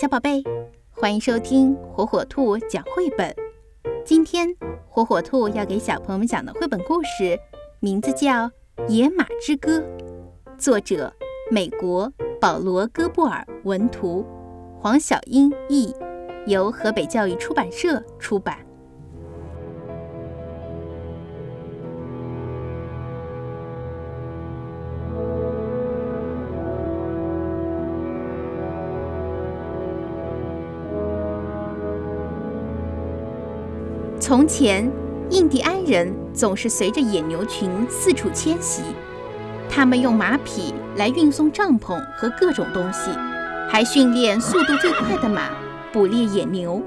小宝贝，欢迎收听火火兔讲绘本。今天火火兔要给小朋友们讲的绘本故事，名字叫《野马之歌》，作者美国保罗·戈布尔文图，黄小英译，由河北教育出版社出版。从前，印第安人总是随着野牛群四处迁徙。他们用马匹来运送帐篷和各种东西，还训练速度最快的马捕猎野牛。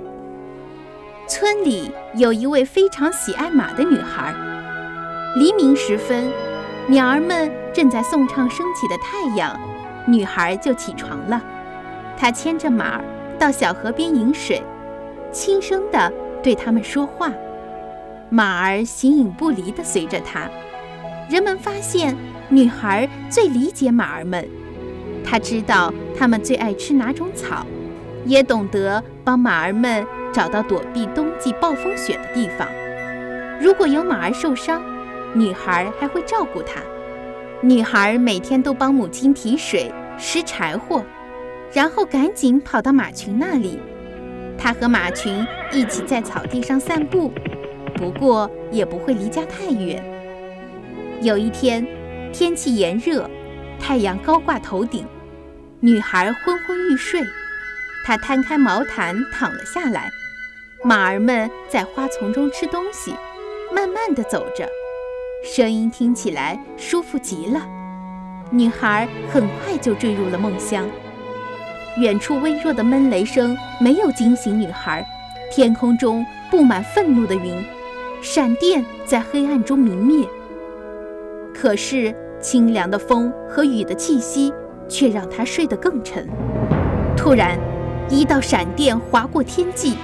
村里有一位非常喜爱马的女孩。黎明时分，鸟儿们正在颂唱升起的太阳，女孩就起床了。她牵着马儿到小河边饮水，轻声地。对他们说话，马儿形影不离地随着他。人们发现，女孩最理解马儿们，她知道它们最爱吃哪种草，也懂得帮马儿们找到躲避冬季暴风雪的地方。如果有马儿受伤，女孩还会照顾它。女孩每天都帮母亲提水、拾柴火，然后赶紧跑到马群那里。他和马群一起在草地上散步，不过也不会离家太远。有一天，天气炎热，太阳高挂头顶，女孩昏昏欲睡。她摊开毛毯躺了下来。马儿们在花丛中吃东西，慢慢地走着，声音听起来舒服极了。女孩很快就坠入了梦乡。远处微弱的闷雷声没有惊醒女孩，天空中布满愤怒的云，闪电在黑暗中明灭。可是清凉的风和雨的气息却让她睡得更沉。突然，一道闪电划过天际，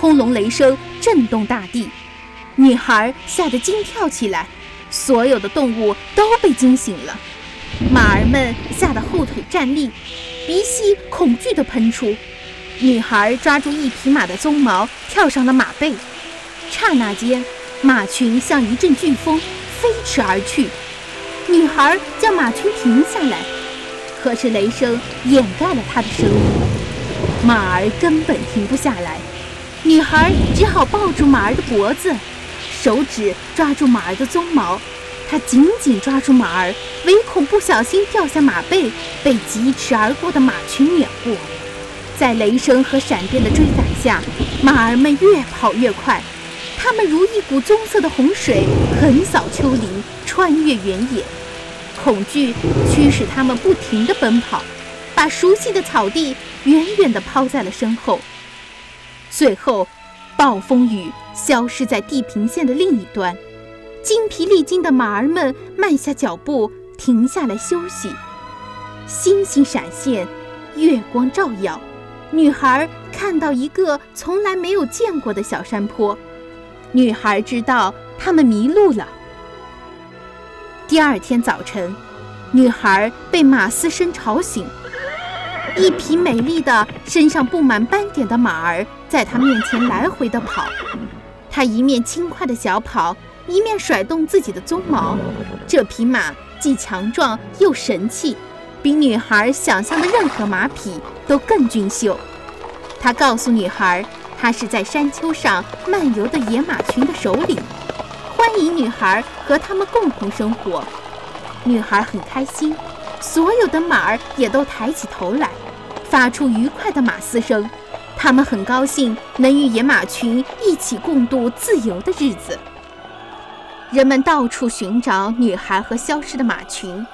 轰隆雷声震动大地，女孩吓得惊跳起来，所有的动物都被惊醒了，马儿们吓得后腿站立。鼻息恐惧地喷出，女孩抓住一匹马的鬃毛，跳上了马背。刹那间，马群像一阵飓风飞驰而去。女孩叫马群停下来，可是雷声掩盖了她的声音，马儿根本停不下来。女孩只好抱住马儿的脖子，手指抓住马儿的鬃毛。他紧紧抓住马儿，唯恐不小心掉下马背，被疾驰而过的马群碾过。在雷声和闪电的追赶下，马儿们越跑越快，它们如一股棕色的洪水，横扫丘陵，穿越原野。恐惧驱使它们不停地奔跑，把熟悉的草地远远地抛在了身后。最后，暴风雨消失在地平线的另一端。精疲力尽的马儿们慢下脚步，停下来休息。星星闪现，月光照耀，女孩看到一个从来没有见过的小山坡。女孩知道他们迷路了。第二天早晨，女孩被马嘶声吵醒。一匹美丽的、身上布满斑点的马儿在她面前来回地跑，她一面轻快的小跑。一面甩动自己的鬃毛，这匹马既强壮又神气，比女孩想象的任何马匹都更俊秀。他告诉女孩，他是在山丘上漫游的野马群的首领，欢迎女孩和他们共同生活。女孩很开心，所有的马儿也都抬起头来，发出愉快的马嘶声。他们很高兴能与野马群一起共度自由的日子。人们到处寻找女孩和消失的马群，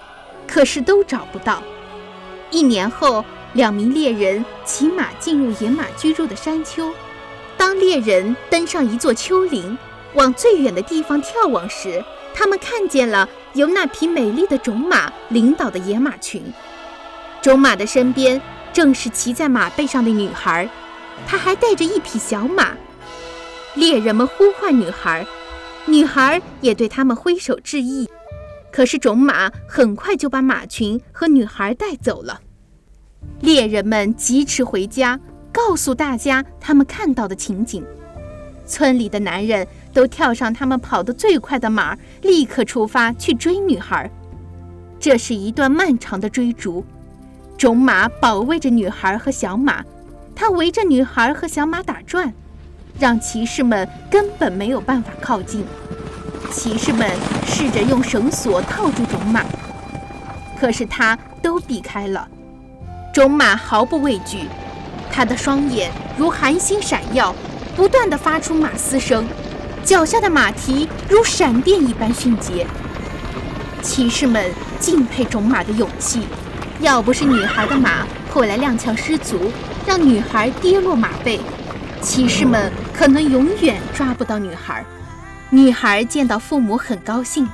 可是都找不到。一年后，两名猎人骑马进入野马居住的山丘。当猎人登上一座丘陵，往最远的地方眺望时，他们看见了由那匹美丽的种马领导的野马群。种马的身边正是骑在马背上的女孩，她还带着一匹小马。猎人们呼唤女孩。女孩也对他们挥手致意，可是种马很快就把马群和女孩带走了。猎人们疾驰回家，告诉大家他们看到的情景。村里的男人都跳上他们跑得最快的马，立刻出发去追女孩。这是一段漫长的追逐，种马保卫着女孩和小马，它围着女孩和小马打转，让骑士们根本没有办法靠近。骑士们试着用绳索套住种马，可是他都避开了。种马毫不畏惧，他的双眼如寒星闪耀。不断地发出马嘶声，脚下的马蹄如闪电一般迅捷。骑士们敬佩种马的勇气，要不是女孩的马后来踉跄失足，让女孩跌落马背，骑士们可能永远抓不到女孩。女孩见到父母很高兴，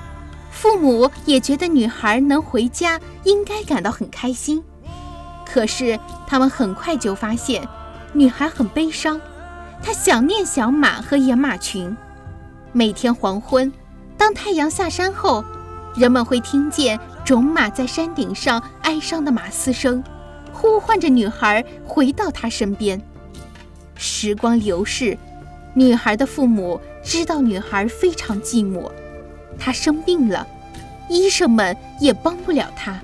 父母也觉得女孩能回家应该感到很开心。可是他们很快就发现，女孩很悲伤。她想念小马和野马群。每天黄昏，当太阳下山后，人们会听见种马在山顶上哀伤的马嘶声，呼唤着女孩回到他身边。时光流逝，女孩的父母知道女孩非常寂寞，她生病了，医生们也帮不了她。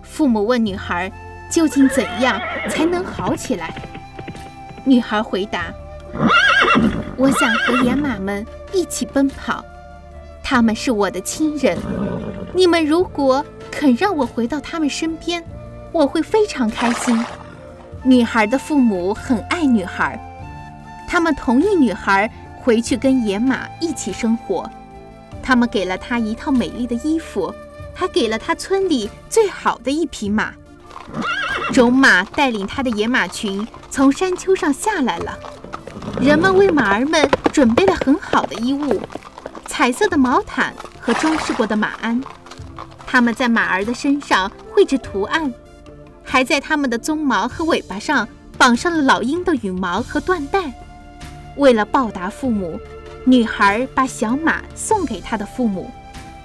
父母问女孩：“究竟怎样才能好起来？”女孩回答。我想和野马们一起奔跑，他们是我的亲人。你们如果肯让我回到他们身边，我会非常开心。女孩的父母很爱女孩，他们同意女孩回去跟野马一起生活。他们给了她一套美丽的衣服，还给了她村里最好的一匹马。种马带领他的野马群从山丘上下来了。人们为马儿们准备了很好的衣物，彩色的毛毯和装饰过的马鞍。他们在马儿的身上绘制图案，还在它们的鬃毛和尾巴上绑上了老鹰的羽毛和缎带。为了报答父母，女孩把小马送给她的父母，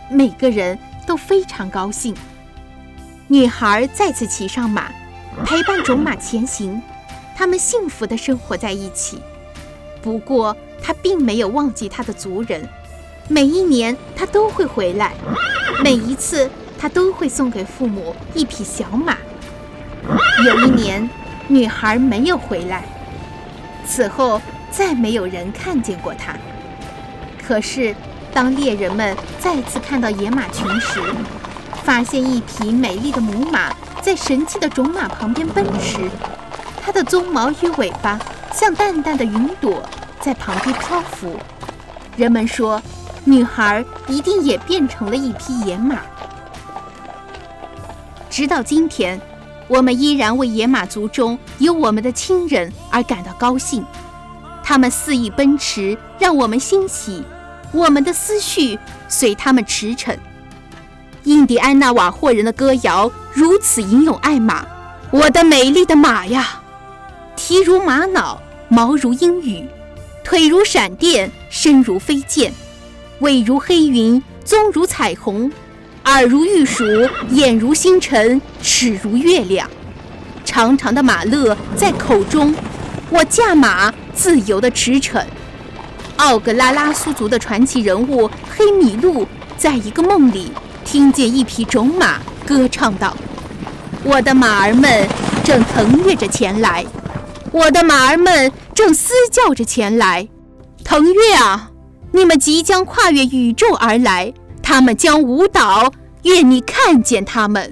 每个人都非常高兴。女孩再次骑上马，陪伴种马前行，他们幸福的生活在一起。不过，她并没有忘记她的族人。每一年，她都会回来。每一次，她都会送给父母一匹小马。有一年，女孩没有回来，此后再没有人看见过它。可是，当猎人们再次看到野马群时，发现一匹美丽的母马在神气的种马旁边奔驰，它的鬃毛与尾巴。像淡淡的云朵在旁边漂浮，人们说，女孩一定也变成了一匹野马。直到今天，我们依然为野马族中有我们的亲人而感到高兴。他们肆意奔驰，让我们欣喜；我们的思绪随他们驰骋。印第安纳瓦霍人的歌谣如此吟咏爱马：我的美丽的马呀！蹄如玛瑙，毛如鹰羽，腿如闪电，身如飞剑，尾如黑云，鬃如彩虹，耳如玉鼠，眼如星辰，齿如月亮。长长的马勒在口中，我驾马自由的驰骋。奥格拉拉苏族的传奇人物黑米露，在一个梦里听见一匹种马歌唱道：“我的马儿们正腾跃着前来。”我的马儿们正嘶叫着前来，腾跃啊！你们即将跨越宇宙而来，他们将舞蹈，愿你看见他们。